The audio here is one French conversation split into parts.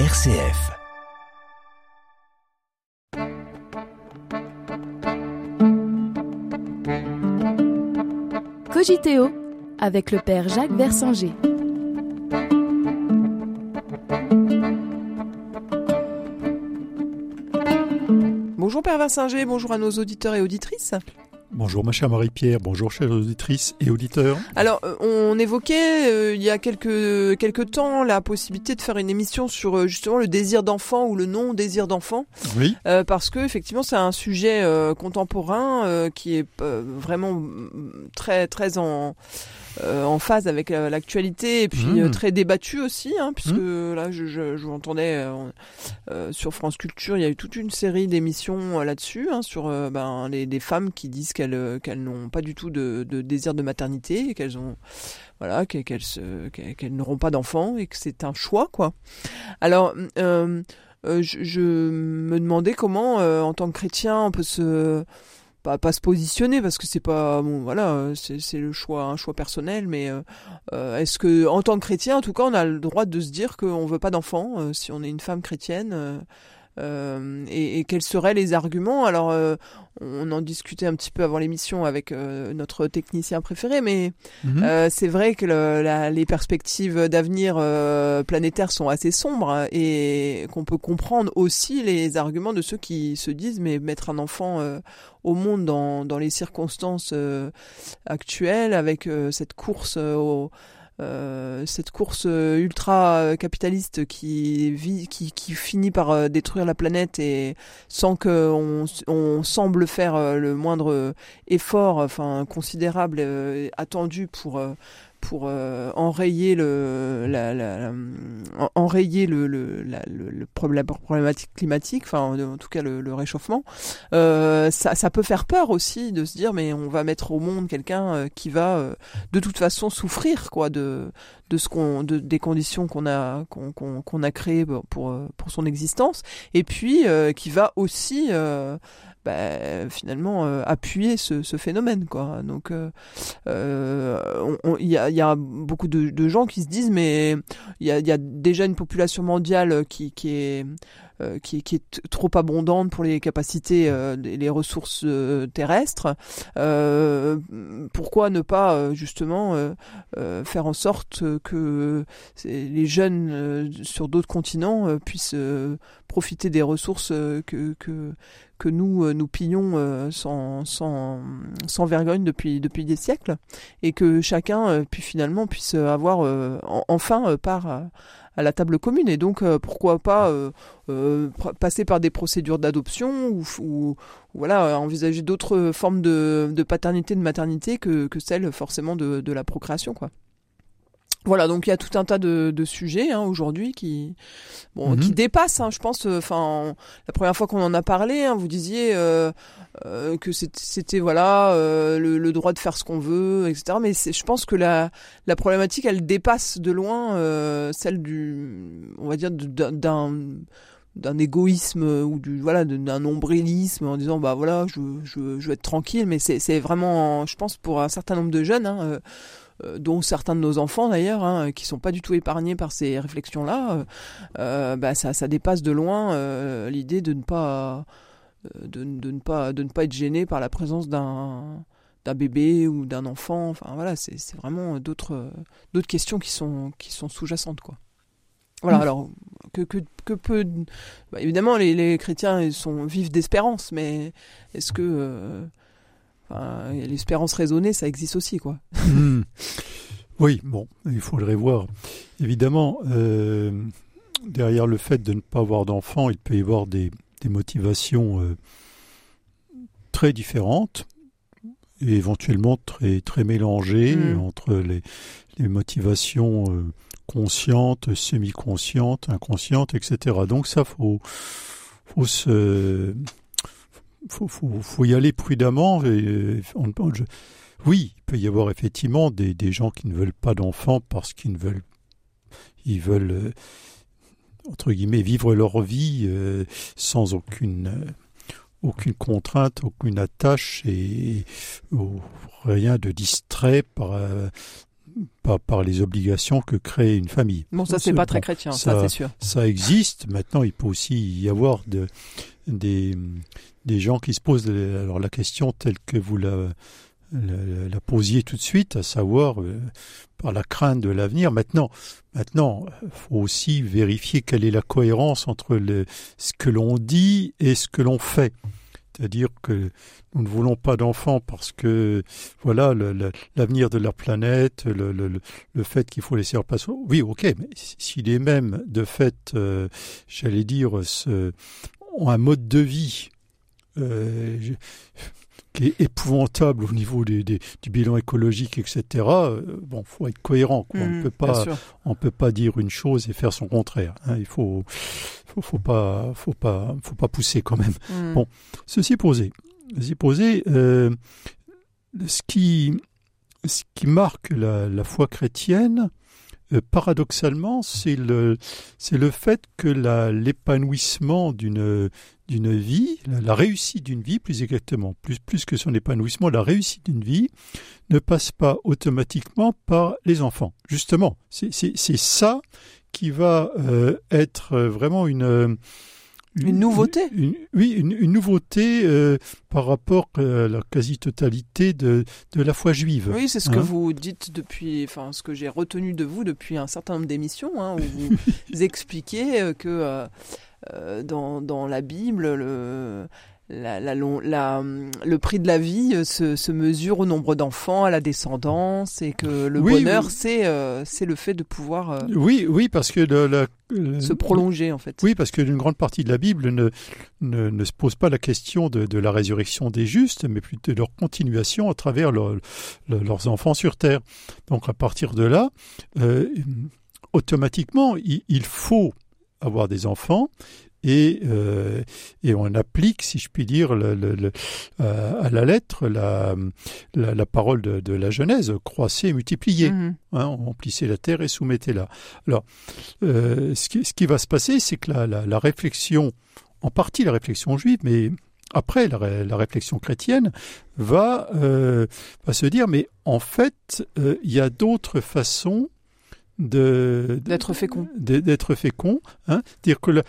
RCF. Cogiteo avec le père Jacques Versanger. Bonjour Père Versinger, bonjour à nos auditeurs et auditrices. Bonjour ma chère Marie-Pierre, bonjour chères auditrices et auditeurs. Alors euh, on évoquait euh, il y a quelques, quelques temps la possibilité de faire une émission sur euh, justement le désir d'enfant ou le non-désir d'enfant. Oui. parce que effectivement c'est un sujet contemporain qui est vraiment très très en euh, en phase avec euh, l'actualité et puis euh, mmh. très débattu aussi, hein, puisque mmh. là je, je, je entendais sur France Culture, il y a eu toute une série d'émissions là-dessus, hein, sur ben, les, des femmes qui disent qu'elles qu'elles n'ont pas du tout de, de désir de maternité, qu'elles ont voilà qu'elles qu'elles n'auront pas d'enfants et que c'est un choix quoi. Alors je, je, me demandais comment en tant que chrétien on peut se pas, se positionner parce que c'est pas bon voilà c'est le choix un choix personnel mais euh, euh, est-ce que en tant que chrétien en tout cas on a le droit de se dire qu'on veut pas d'enfants euh, si on est une femme chrétienne euh, et, et, quels seraient les arguments? Alors, euh, on en discutait un petit peu avant l'émission avec euh, notre technicien préféré, mais mhm. c'est vrai que le, la, les perspectives d'avenir planétaire sont assez sombres et qu'on peut comprendre aussi les arguments de ceux qui se disent mais mettre un enfant au monde dans, dans les circonstances actuelles avec cette course au euh, cette course euh, ultra capitaliste qui vit, qui, qui finit par euh, détruire la planète et sans que on, semble faire le moindre effort, enfin considérable attendu pour pour euh, enrayer le la, la, enrayer le, le, la, le, la problématique climatique, enfin en tout cas le, le réchauffement, euh, ça, ça peut faire peur aussi de se dire mais on va mettre au monde quelqu'un euh, qui va de toute façon souffrir quoi de de ce qu'on de, des conditions qu'on a qu'on qu'on a créées pour pour son existence. Et puis qui va aussi bah, finalement euh, appuyer ce, ce, phénomène quoi. Donc euh, euh, il y, a, y, a, beaucoup de, de, gens qui se disent mais il y a, y a, déjà une population mondiale qui, qui est euh, qui, qui, est trop abondante pour les capacités, euh, les ressources euh, terrestres. pourquoi ne pas justement faire en sorte que les jeunes sur d'autres continents puissent profiter des ressources que, que, que nous nous pillons sans, sans, sans vergogne depuis, depuis des siècles et que chacun puis finalement puisse avoir enfin part à la table commune. Et donc, euh, pourquoi pas euh, euh, passer par des procédures d'adoption ou, ou, voilà, envisager d'autres formes de, de, paternité, de maternité que, que celle forcément de, de la procréation, quoi. Voilà, donc il y a tout un tas de, de sujets hein, aujourd'hui qui, bon, qui mhm. dépassent. Hein, je pense. Enfin, la première fois qu'on en a parlé, hein, vous disiez euh, euh, que c'était voilà euh, le, le, droit de faire ce qu'on veut, etc. Mais je pense que la, la problématique, elle dépasse de loin euh, celle du, on va dire, d'un d'un égoïsme ou du voilà d'un nombrilisme en disant bah voilà je je, je veux être tranquille mais c'est vraiment je pense pour un certain nombre de jeunes hein, euh, euh, dont certains de nos enfants d'ailleurs, hein, qui sont pas du tout épargnés par ces réflexions-là, euh bah, ça, ça, dépasse de loin euh, l'idée de ne pas de, de, ne pas de ne pas être gêné par la présence d'un d'un bébé ou d'un enfant. Enfin voilà, c'est vraiment d'autres d'autres questions qui sont qui sont sous-jacentes quoi. Voilà, mmh. alors que, que, que peut bah, évidemment les, les chrétiens ils sont vivent d'espérance, mais est-ce que l'espérance raisonnée, ça existe aussi, quoi. Hmm. Oui, bon, il faudrait voir. Évidemment, euh, derrière le fait de ne pas avoir d'enfants, il peut y avoir des, des motivations euh, très différentes et éventuellement très, très mélangées hmm. entre les, les motivations euh, conscientes, semi-conscientes, inconscientes, etc. Donc ça, faut, faut se faut, faut, faut, y aller prudemment. Et on, je, oui, il peut y avoir effectivement des, des gens qui ne veulent pas d'enfants parce qu'ils ne veulent, ils veulent euh, entre guillemets vivre leur vie euh, sans aucune euh, aucune contrainte, aucune attache et, rien de distrait par par, par les obligations que crée une famille. Bon, ça, c'est pas très chrétien, ça, c'est sûr. Ça existe. Maintenant, il peut aussi y avoir de, des, des gens qui se posent alors la question telle que vous la, la, posiez tout de suite, à savoir euh, par la crainte de l'avenir. Maintenant, maintenant, faut aussi vérifier quelle est la cohérence entre ce que l'on dit et ce que l'on fait. C'est-à-dire que nous ne voulons pas d'enfants parce que voilà l'avenir de la planète, le, fait qu'il faut laisser place. Oui, ok, mais s'il est même de fait, euh, j'allais dire, ce, ont un mode de vie euh, qui est épouvantable au niveau des, des, du bilan écologique, etc. Euh, bon, faut être cohérent. Quoi. on ne mmh, peut pas, on peut pas dire une chose et faire son contraire. Hein. Il faut, faut, faut pas, faut pas, faut pas pousser quand même. Mmh. Bon, ceci posé, ceci posé, euh, ce qui, ce qui marque la, la foi chrétienne, paradoxalement, c'est le, c'est le fait que l'épanouissement d'une, vie, la, réussite d'une vie, plus exactement, plus, que son épanouissement, la réussite d'une vie ne passe pas automatiquement par les enfants. Justement, c'est, c'est, ça qui va euh, être vraiment une une, nouveauté Oui, une, nouveauté euh, par rapport à la quasi-totalité de, de la foi juive. Oui, c'est ce que hein vous dites depuis, enfin, ce que j'ai retenu de vous depuis un certain nombre d'émissions, hein, où vous expliquez euh, que euh, dans, dans la Bible, le, la, la, la, le prix de la vie euh, se, se mesure au nombre d'enfants, à la descendance, et que le bonheur, c'est euh, c'est le fait de pouvoir. Euh, oui, oui, parce que se prolonger en fait. Oui, parce qu'une grande partie de la Bible ne, ne, ne, se pose pas la question de, de, la résurrection des justes, mais plutôt de leur continuation à travers leurs enfants sur terre. Donc à partir de là, automatiquement, il, il faut avoir des enfants et, euh, et on applique, si je puis dire, le, le, euh, à la lettre la, la, la parole de, de, la Genèse, croissez et multipliez. Mmh. Hein, emplissez la terre et soumettez-la. Alors, euh, ce, qui, ce, qui, va se passer, c'est que la, la, la, réflexion, en partie la réflexion juive, mais après la, la réflexion chrétienne, va, euh, va se dire, mais en fait, il y a d'autres façons de d'être fécond d'être fécond hein dire que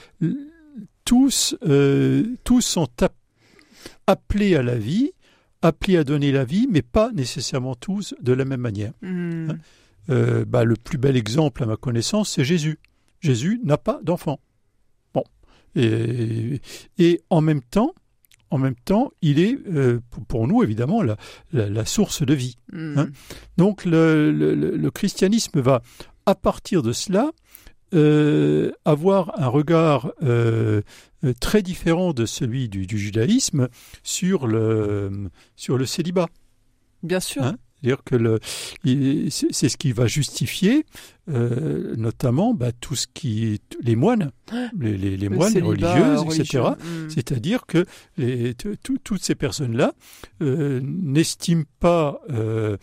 tous, euh, tous sont appelés à la vie, appelés à donner la vie, mais pas nécessairement tous de la même manière. Hmm. Hein. Euh, bah, le plus bel exemple à ma connaissance, c'est Jésus. Jésus n'a pas d'enfant. Bon. Et, et, en même temps, en même temps, il est euh, pour nous évidemment la, la, source de vie. Hmm. Hein. Donc le, le, le, christianisme va, à partir de cela, euh, avoir un regard euh, très différent de celui du, du, judaïsme sur le, sur le célibat. Bien sûr. Hein? C'est-à-dire que c'est ce qui va justifier euh, notamment bah, tout ce qui les moines, les, les, les moines, les religieuses, etc. Hmm. C'est-à-dire que les, toutes ces personnes-là euh, n'estiment pas euh,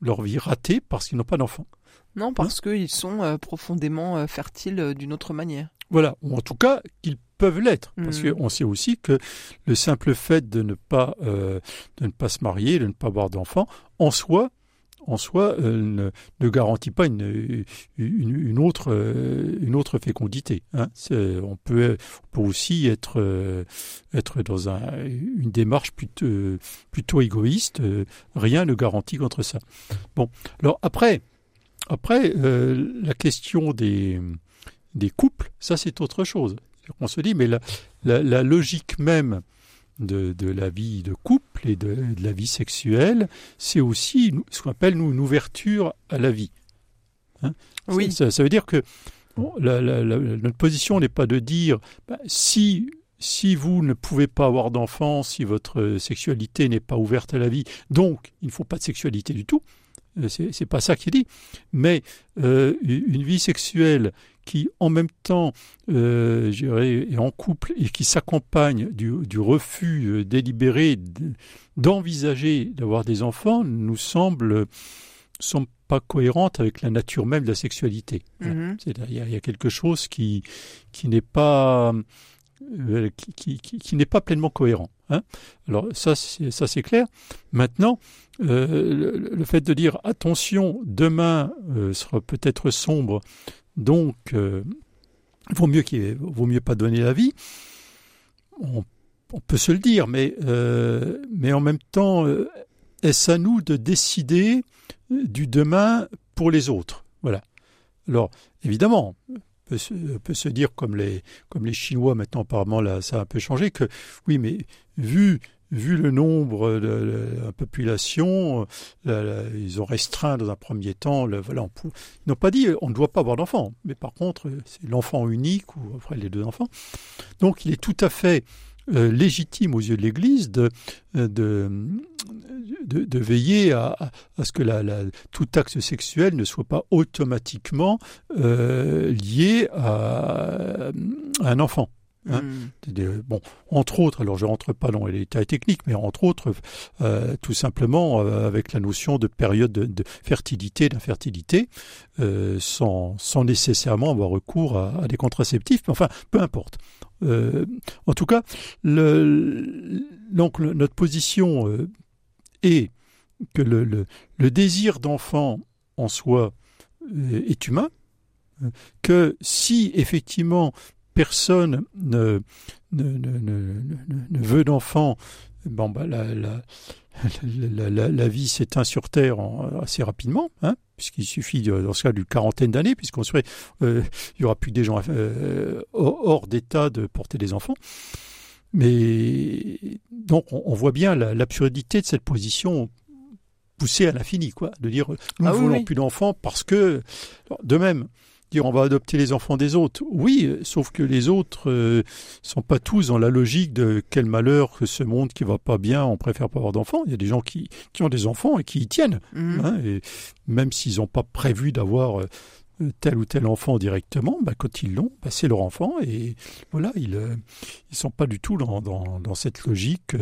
leur vie ratée parce qu'ils n'ont pas d'enfants. Non, parce hein qu'ils sont euh, profondément euh, fertiles euh, d'une autre manière. Voilà, ou en tout cas qu'ils peuvent l'être, parce mmh. qu'on sait aussi que le simple fait de ne pas de ne pas se marier, de ne pas avoir d'enfants, en soi, en soi, ne, ne, garantit pas une, une, autre une autre fécondité. Hein. On peut on peut aussi être être dans un, une démarche plutôt plutôt égoïste. rien ne garantit contre ça. Bon, alors après. Après, euh, la question des, des couples, ça c'est autre chose. On se dit, mais la, la, la logique même de, de, la vie de couple et de, de la vie sexuelle, c'est aussi ce qu'on appelle nous une ouverture à la vie. Hein? Oui. Ça, ça, veut dire que bon, la, notre position n'est pas de dire bah, si si vous ne pouvez pas avoir d'enfants, si votre sexualité n'est pas ouverte à la vie, donc il ne faut pas de sexualité du tout. Euh, c'est pas ça qui est dit, mais euh, une vie sexuelle qui en même temps euh, est en couple et qui s'accompagne du, du, refus euh, délibéré d'envisager d'avoir des enfants nous semble sont pas cohérente avec la nature même de la sexualité. Mm -hmm. Il y, y, a quelque chose qui qui n'est pas euh, qui, n'est pas pleinement cohérent. Hein. Alors ça, ça c'est clair. Maintenant, euh, le, fait de dire attention, demain euh, sera peut-être sombre, donc vaut mieux qu'il pas donner la vie. On, peut se le dire, mais mais en même temps, est-ce à nous de décider du demain pour les autres? Voilà. Alors évidemment, peut se, peut se dire comme les, comme les Chinois maintenant apparemment là ça a un peu changé que oui mais vu vu le nombre de, la population, ils ont restreint dans un premier temps. Voilà, ils n'ont pas dit on ne doit pas avoir d'enfants, mais par contre c'est l'enfant unique ou après les deux enfants. Donc il est tout à fait euh, légitime aux yeux de l'Église de, de, de, veiller à, à, ce que la, la, tout acte sexuel ne soit pas automatiquement euh, lié à, un enfant. Hein. Hmm. Bon, entre autres, alors je rentre pas dans les détails techniques, mais entre autres, euh, tout simplement euh, avec la notion de période de, de fertilité, d'infertilité, euh, sans, sans nécessairement avoir recours à, à des contraceptifs. Mais enfin, peu importe. Euh, en tout cas, donc notre position euh, est que le, désir d'enfant en soi euh, est humain, que si effectivement personne ne, ne, ne, ne veut d'enfant, bon, bah, la, la, la, la, vie s'éteint sur Terre assez rapidement, hein, puisqu'il suffit, dans ce cas, d'une quarantaine d'années, puisqu'on serait, euh, il y aura plus des gens euh, hors d'état de porter des enfants. Mais donc, on, voit bien l'absurdité de cette position poussée à l'infini, quoi, de dire nous ah ne voulons plus d'enfants parce que, de même, dire on va adopter les enfants des autres. Oui, sauf que les autres euh, sont pas tous dans la logique de quel malheur que ce monde qui va pas bien, on préfère pas avoir d'enfants. Il y a des gens qui, qui ont des enfants et qui y tiennent. Mhm. Hein, et même s'ils n'ont pas prévu d'avoir euh, tel ou tel enfant directement, bah, quand ils l'ont, bah, c'est leur enfant et voilà, ils ne euh, sont pas du tout dans, dans, dans cette logique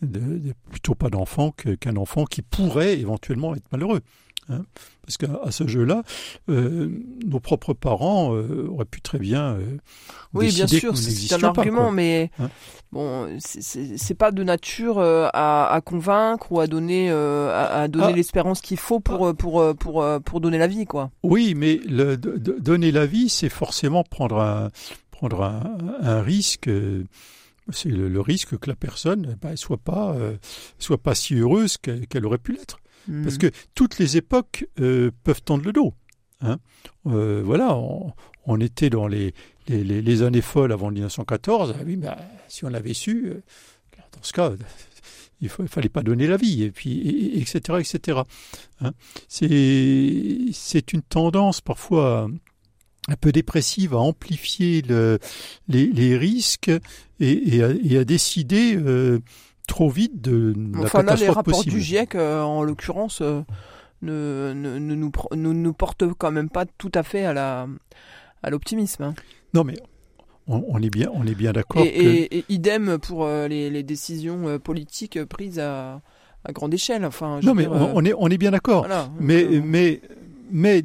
de, plutôt pas d'enfant qu'un enfant qui pourrait éventuellement être malheureux. Hein. Parce qu'à ce jeu-là, euh, nos propres parents euh, auraient pu très bien. Euh, oui, bien sûr, c'est un argument, mais hein bon, c'est pas de nature à, à, convaincre ou à donner, à, donner ah. l'espérance qu'il faut pour, ah. pour, pour, pour, donner la vie, quoi. Oui, mais le, donner la vie, c'est forcément prendre un, prendre un, un risque c'est le, risque que la personne ne bah, soit pas soit pas si heureuse qu'elle aurait pu l'être. Parce que toutes les époques euh, peuvent tendre le dos. Hein. Euh, voilà, on, était dans les, les, les, années folles avant 1914. Ah oui, bah, si on l'avait su, euh, dans ce cas, il ne fallait pas donner la vie, et puis, etc., etc. Hein. C'est une tendance parfois un peu dépressive à amplifier le, les, les, risques et, et, à, et à, décider trop vite de la enfin, là, les rapports du GIEC, euh, en l'occurrence, euh, ne, ne, ne, nous, ne nous portent quand même pas tout à fait à la à l'optimisme. Hein. Non, mais on, est bien, on est bien d'accord. Et, et, idem pour euh, les, les, décisions politiques prises à, à grande échelle. Enfin, non, mais on, est, on est bien d'accord. mais, mais, mais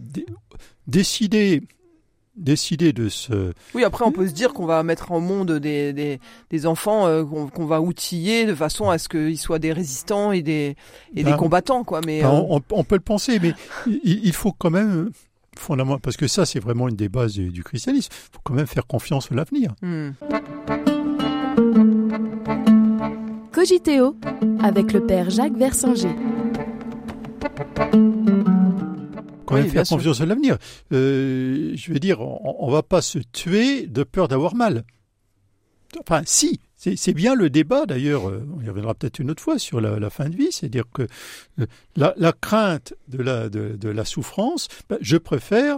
décider décider de se... Oui, après on peut se dire qu'on va mettre en monde des, des, des enfants euh, qu'on va outiller de façon à ce qu'ils soient des résistants et des, et des ben, combattants, quoi. Mais ben, euh, on, peut le penser, mais il, faut quand même fondamentalement, parce que ça c'est vraiment une des bases du, christianisme, il faut quand même faire confiance à l'avenir. Hmm. Cogiteo avec le père Jacques Versinger quand même faire confiance à l'avenir. Euh, je veux dire, on, ne va pas se tuer de peur d'avoir mal. Enfin, si, c'est bien le débat d'ailleurs, euh, on y reviendra peut-être une autre fois sur la, fin de vie, c'est-à-dire que euh, la, crainte de la, de, la souffrance, ben, je préfère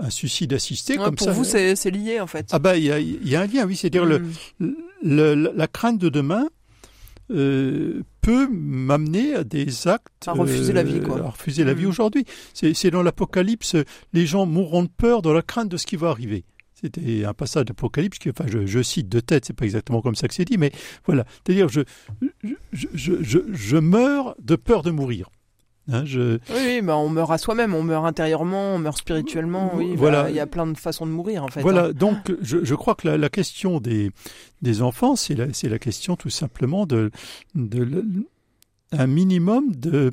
un suicide assisté comme pour ça. Pour vous, c'est lié en fait. Ah ben, il y a, un lien, oui, c'est-à-dire le, hmm. la crainte de demain, euh, peut m'amener à des actes à refuser la vie quoi. à refuser la vie mm. aujourd'hui c'est dans l'apocalypse les gens mourront de peur dans la crainte de ce qui va arriver c'était un passage d'Apocalypse qui, enfin, je, je, cite de tête, c'est pas exactement comme ça que c'est dit, mais voilà. C'est-à-dire, je, je, je, je, meurs de peur de mourir. Hein, je... Oui, bah on meurt à soi-même, on meurt intérieurement, on meurt spirituellement. Oui, bah, voilà. Il y a plein de façons de mourir en fait. Voilà. Hein. Donc, je, je, crois que la, la question des des enfants, c'est la question tout simplement de de un minimum de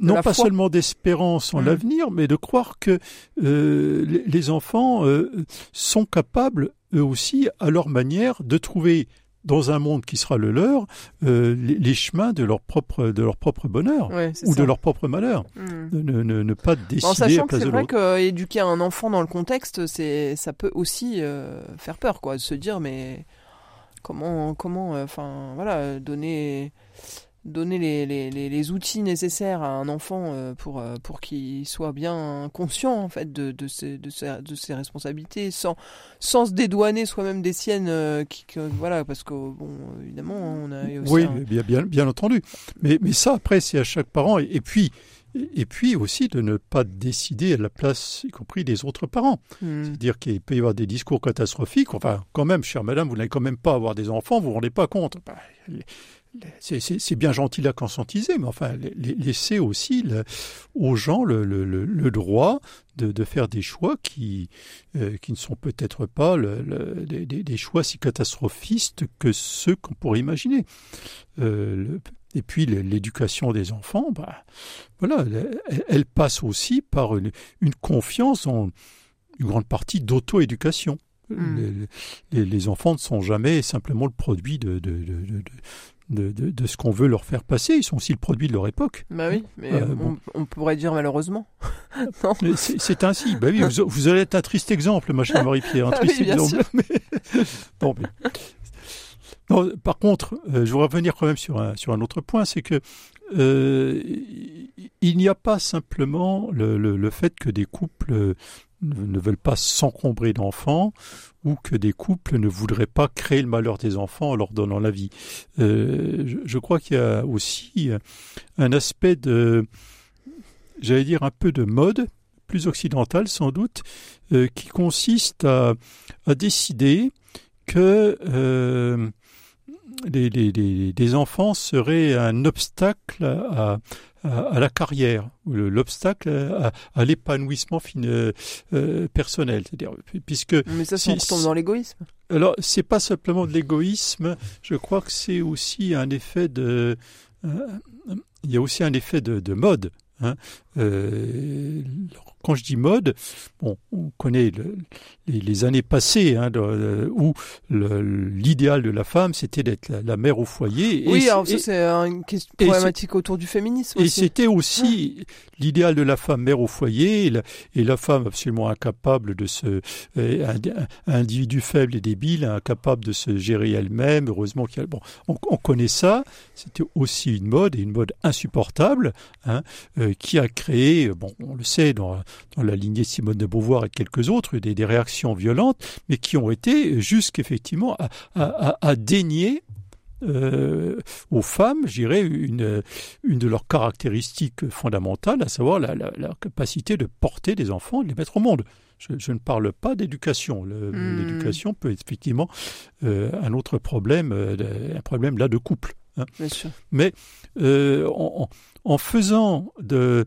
non pas seulement d'espérance en mmh. l'avenir, mais de croire que euh, les, enfants euh, sont capables eux aussi, à leur manière, de trouver dans un monde qui sera le leur, euh, les, chemins de leur propre, de leur propre bonheur ou de leur propre malheur. Hmm. Ne, ne, ne, pas décider en sachant que c'est vrai qu'éduquer un enfant dans le contexte, c'est, ça peut aussi euh, faire peur, quoi, de se dire mais comment, comment, euh, enfin voilà, donner donner les, les, les, outils nécessaires à un enfant euh, pour, euh, pour qu'il soit bien conscient en fait de, de, ses, de, ses, de ses responsabilités sans, sans se dédouaner soi-même des siennes euh, qui, voilà parce que bon évidemment on a aussi oui bien, bien, bien entendu mais, mais ça après c'est à chaque parent et, puis et puis aussi de ne pas décider à la place, y compris des autres parents. Hmm. C'est-à-dire qu'il peut y avoir des discours catastrophiques. Enfin, quand même, chère madame, vous n'allez quand même pas avoir des enfants, vous vous rendez pas compte. Bah, c'est bien gentil la conscientiser, mais enfin, laisser aussi aux gens le, droit de, faire des choix qui, euh, qui ne sont peut-être pas des, choix si catastrophistes que ceux qu'on pourrait imaginer. Euh, et puis l'éducation des enfants, bah, voilà, elle, passe aussi par une, confiance en une grande partie d'auto-éducation. Hmm. Les, enfants ne sont jamais simplement le produit de, de, de, ce qu'on veut leur faire passer. Ils sont aussi le produit de leur époque. Bah oui, mais euh, on, pourrait dire malheureusement. c'est ainsi. Bah oui, vous, allez être un triste exemple, ma chère Marie-Pierre. Un ah triste exemple. bon, non, par contre, euh, je voudrais revenir quand même sur un, sur un autre point, c'est que euh, il n'y a pas simplement le, le, le, fait que des couples ne veulent pas s'encombrer d'enfants ou que des couples ne voudraient pas créer le malheur des enfants en leur donnant la vie. Euh, je, crois qu'il y a aussi un aspect de, j'allais dire un peu de mode, plus occidental sans doute, euh, qui consiste à, décider que euh, les, les, enfants seraient un obstacle à, à, la carrière, l'obstacle à, à l'épanouissement euh, euh, personnel. C'est-à-dire, puisque mais ça, si, on tombe dans l'égoïsme. Alors, c'est pas simplement de l'égoïsme. Je crois que c'est aussi un effet de. Euh, il y a aussi un effet de, de mode. Hein. Euh, quand je dis mode, bon, on connaît les, années passées hein, où l'idéal de la femme, c'était d'être la, mère au foyer. Oui, alors ça c'est une question problématique autour du féminisme. Et c'était aussi l'idéal de la femme mère au foyer et la, femme absolument incapable de se, euh, un, individu faible et débile, incapable de se gérer elle-même. Heureusement qu'il bon, on, connaît ça. C'était aussi une mode et une mode insupportable hein, euh, qui a créé, bon, on le sait dans dans la lignée Simone de Beauvoir et quelques autres, des, des réactions violentes, mais qui ont été jusqu'effectivement à, à, à, dénier euh, aux femmes, je dirais, une, une de leurs caractéristiques fondamentales, à savoir la, la, la capacité de porter des enfants et de les mettre au monde. Je, je ne parle pas d'éducation. Hmm. L'éducation peut être effectivement euh, un autre problème, euh, un problème là de couple. Hein. Bien sûr. Mais en, en faisant de,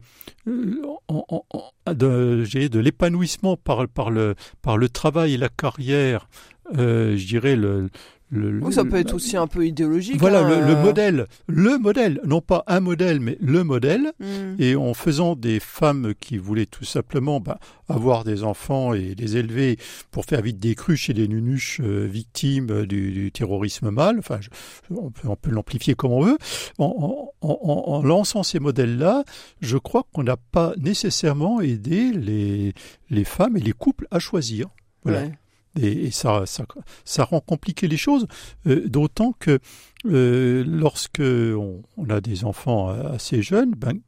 l'épanouissement par, par, le, par le travail et la carrière, euh, je dirais le, le, ça peut être aussi un peu idéologique. Voilà le, le, euh. modèle, le modèle, non pas un modèle, mais le modèle. Hmm. Et en faisant des femmes qui voulaient tout simplement bah, avoir des enfants et les élever pour faire vite des cruches et des nunuches euh, victimes du, du, terrorisme mâle. Enfin, on peut, l'amplifier comme on veut. En, en, en, lançant ces modèles-là, je crois qu'on n'a pas nécessairement aidé les, les femmes et les couples à choisir. Voilà. Et, ça, ça, ça, rend compliqué les choses, euh, d'autant que euh, lorsque on, a des enfants assez jeunes, ben,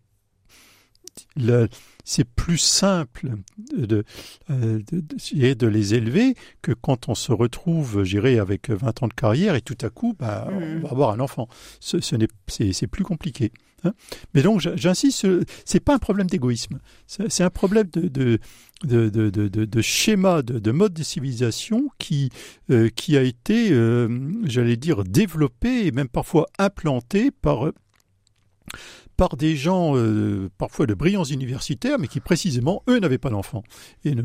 c'est plus simple de, euh, de, de, de, les élever que quand on se retrouve, j'irai avec 20 ans de carrière et tout à coup, ben, on mmh. va avoir un enfant. Ce, ce c'est plus compliqué. Hein. Mais donc, j'insiste, c'est pas un problème d'égoïsme, c'est un problème de, de, de, de, de schéma, de, mode de civilisation qui, euh, qui a été, euh, j'allais dire, développé et même parfois implanté par par des gens euh, parfois de brillants universitaires, mais qui précisément, eux, n'avaient pas d'enfants. Et,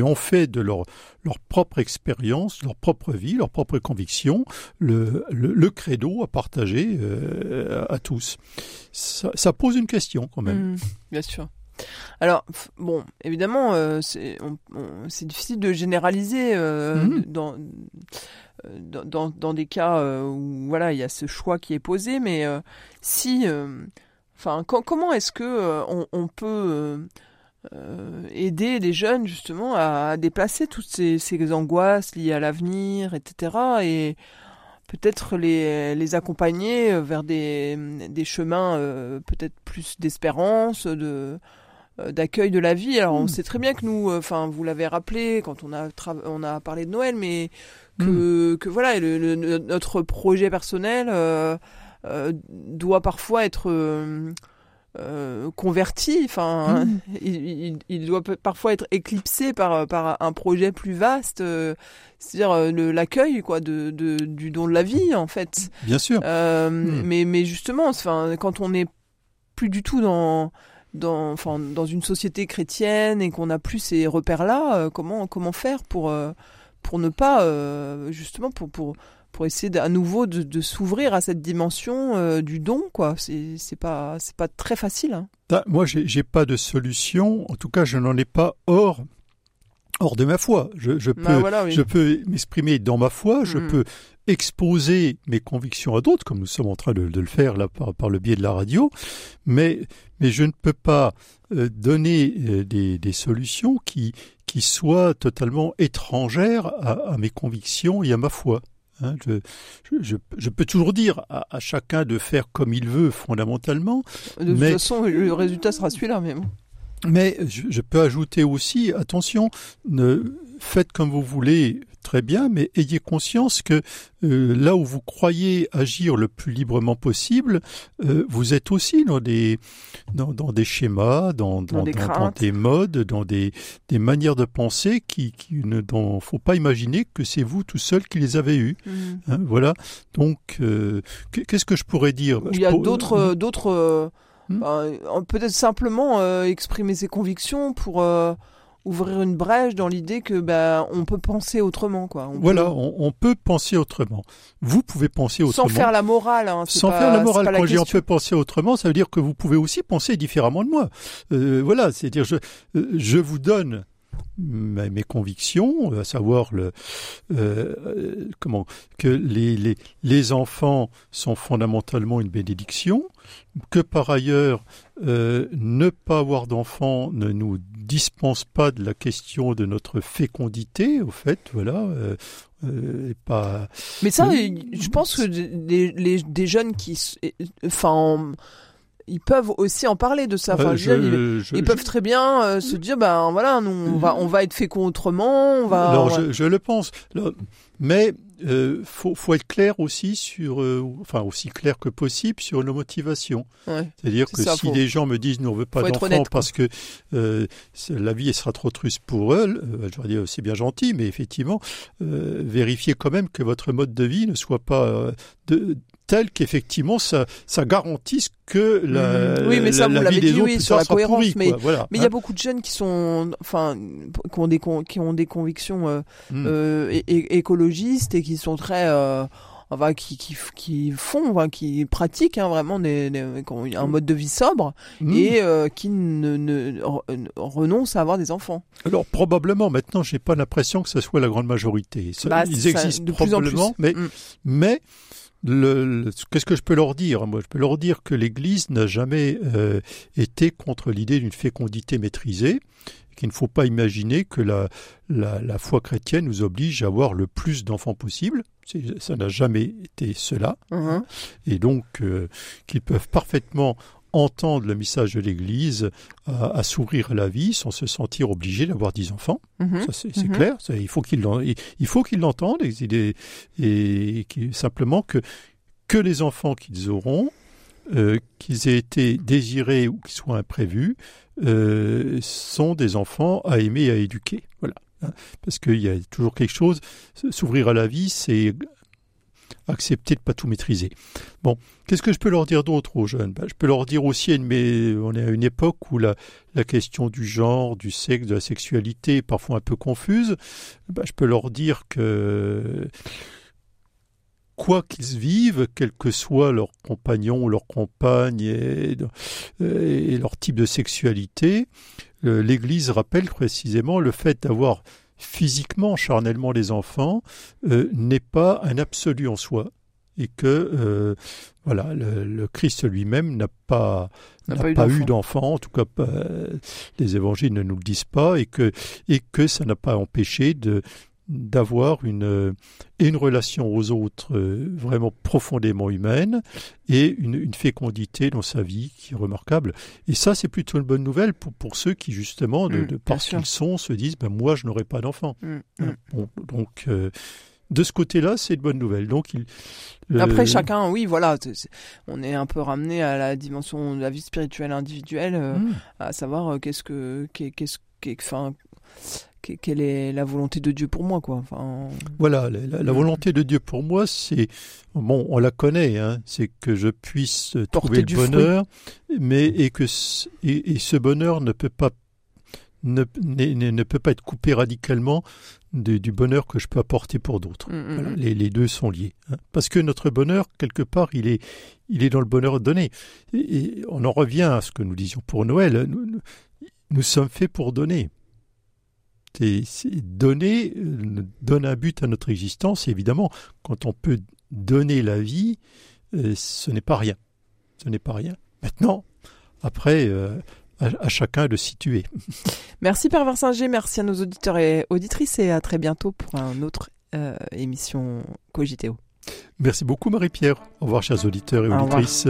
ont fait de leur, leur propre expérience, leur propre vie, leur propre conviction, le, le, credo à partager euh, à tous. Ça, ça, pose une question quand même. Mmh, bien sûr. Alors, bon, évidemment, euh, c'est difficile de généraliser euh, mmh. dans, dans, dans, des cas euh, où voilà, il y a ce choix qui est posé, mais si, enfin, comment est-ce que on, peut aider les jeunes justement à, déplacer toutes ces, ces, angoisses liées à l'avenir, etc. et peut-être les, les accompagner vers des, des chemins peut-être plus d'espérance, de euh, d'accueil de la vie. Alors on hmm. sait très bien que nous, euh, enfin vous l'avez rappelé quand on a on a parlé de Noël, mais que, hmm. que voilà le, notre projet personnel euh, doit parfois être converti. Enfin, hmm. il, il, doit parfois être éclipsé par par un projet plus vaste. c'est-à-dire l'accueil quoi de, de, du don de la vie en fait. Bien sûr. Mais mais justement, enfin quand on n'est plus du tout dans dans, enfin, dans une société chrétienne et qu'on n'a plus ces repères-là, euh, comment, comment faire pour, euh, pour ne pas, euh, justement, pour, pour, pour essayer à nouveau de, de s'ouvrir à cette dimension du don, quoi. C'est pas, très facile. Hein. Moi, j'ai pas de solution. En tout cas, je n'en ai pas hors hors de ma foi. Je, je bah, peux, je peux m'exprimer dans ma foi, je hmm. peux exposer mes convictions à d'autres, comme nous sommes en train de, le faire là par, par, le biais de la radio, mais, mais je ne peux pas euh, donner euh, des, des, solutions qui, qui soient totalement étrangères à, à mes convictions et à ma foi. Hein, je, je, je, peux toujours dire à, à, chacun de faire comme il veut fondamentalement. De toute façon, le résultat sera celui-là même. Mais je, je, peux ajouter aussi, attention, ne, faites comme vous voulez, très bien, mais ayez conscience que euh, là où vous croyez agir le plus librement possible, euh, vous êtes aussi dans des, dans, dans des schémas, dans, dans, des, dans, des, modes, dans des, des manières de penser qui, qui ne dont faut pas imaginer que c'est vous tout seul qui les avez eus. Mmh. Hein, voilà. Donc, euh, qu'est-ce que je pourrais dire? Il y a d'autres, d'autres Hmm? Peut-être simplement exprimer ses convictions pour ouvrir une brèche dans l'idée que ben on peut penser autrement quoi. voilà, on, peut penser autrement. Vous pouvez penser autrement. Sans faire la morale. Hein, Sans faire la morale. Quand j'ai on peut penser autrement, ça veut dire que vous pouvez aussi penser différemment de moi. Euh, voilà, c'est-à-dire je je vous donne mes convictions, à savoir le, euh, comment que les, les, les, enfants sont fondamentalement une bénédiction, que par ailleurs euh, ne pas avoir d'enfants ne nous dispense pas de la question de notre fécondité, au fait, voilà. Euh, euh pas. Mais ça, je pense que des, les, des jeunes qui, enfin ils peuvent aussi en parler de ça. Enfin, ils, peuvent très bien euh, se dire, ben voilà, nous, on va, on va être fécond autrement. On va. Je, je, le pense, mais euh, faut, faut être clair aussi sur, euh, enfin aussi clair que possible sur nos motivations. Ouais, C'est-à-dire que si des gens me disent, nous on veut pas d'enfants parce que euh, la vie sera trop triste pour eux, je leur dis c'est bien gentil, mais effectivement, vérifiez quand même que votre mode de vie ne soit pas de, tel qu'effectivement ça, ça garantisse que la, mmh. oui, mais ça, la, vie des autres sur la cohérence. mais voilà, mais il y a hein. beaucoup de jeunes qui sont, enfin, qui ont des qui ont des convictions euh, mmh. euh, écologistes et qui sont très euh, enfin, qui, qui, qui font, enfin, qui pratiquent hein, vraiment des, des, un mode de vie sobre mmh. et euh, qui ne, ne, renoncent à avoir des enfants. Alors probablement, maintenant, j'ai pas l'impression que ce soit la grande majorité. Bah, Ils existent probablement, mais, mais Qu'est-ce que je peux leur dire Moi, je peux leur dire que l'Église n'a jamais euh, été contre l'idée d'une fécondité maîtrisée, qu'il ne faut pas imaginer que la, la, la, foi chrétienne nous oblige à avoir le plus d'enfants possible. Ça n'a jamais été cela. Et donc, euh, qu'ils peuvent parfaitement entendre le message de l'Église à, s'ouvrir à la vie sans se sentir obligé d'avoir dix enfants. Mhm. Ça, c'est mhm. clair. il faut qu'ils il faut qu'ils l'entendent et, et, simplement que que les enfants qu'ils auront, euh, qu'ils aient été désirés ou qu'ils soient imprévus, euh, sont des enfants à aimer et à éduquer. Voilà. Hein. Parce qu'il y a toujours quelque chose. S'ouvrir à la vie, c'est accepter de pas tout maîtriser. Bon, qu'est-ce que je peux leur dire d'autre aux jeunes? Ben, Je peux leur dire aussi, mais on est à une époque où la, question du genre, du sexe, de la sexualité est parfois un peu confuse. Ben, je peux leur dire que quoi qu'ils vivent, quel que soit leur compagnon ou leur compagne et, leur type de sexualité, l'Église rappelle précisément le fait d'avoir physiquement, charnellement les enfants euh, n'est pas un absolu en soi. Et que euh, voilà le, Christ lui-même n'a pas n'a pas, eu d'enfant, en tout cas les évangiles ne nous le disent pas et que et que ça n'a pas empêché de d'avoir une, une relation aux autres euh, vraiment profondément humaine et une, fécondité dans sa vie qui est remarquable. Et ça, c'est plutôt une bonne nouvelle pour, pour ceux qui, justement, de, mmh, parce qu'ils sont, se disent ben, Moi, je n'aurai pas d'enfant. Mmh, mmh. Bon, donc. Euh, de ce côté-là, c'est une bonne nouvelle. Donc, il, après chacun, oui, voilà, on est un peu ramené à la dimension de la vie spirituelle individuelle, euh, à savoir qu'est-ce que, qu'est-ce, enfin, quelle est la volonté de Dieu pour moi, quoi. Enfin... Voilà, la, volonté de Dieu pour moi, c'est bon, on la connaît, hein, c'est que je puisse trouver le bonheur, mais et que et, ce bonheur ne peut pas ne, ne, peut pas être coupé radicalement du bonheur que je peux apporter pour d'autres. Mm, mm, mm. les, deux sont liés, hein. parce que notre bonheur quelque part, il est il est dans le bonheur donné. Et, on en revient à ce que nous disions pour Noël. nous sommes faits pour donner c'est donner, euh, donne un but à notre existence. évidemment, quand on peut donner la vie, euh, ce n'est pas rien. Ce n'est pas rien. Maintenant, après, euh, à, chacun de situer. Merci Père Versinger, merci à nos auditeurs et auditrices et à très bientôt pour une autre émission Cogiteo. Merci beaucoup Marie-Pierre. Au revoir chers auditeurs et auditrices.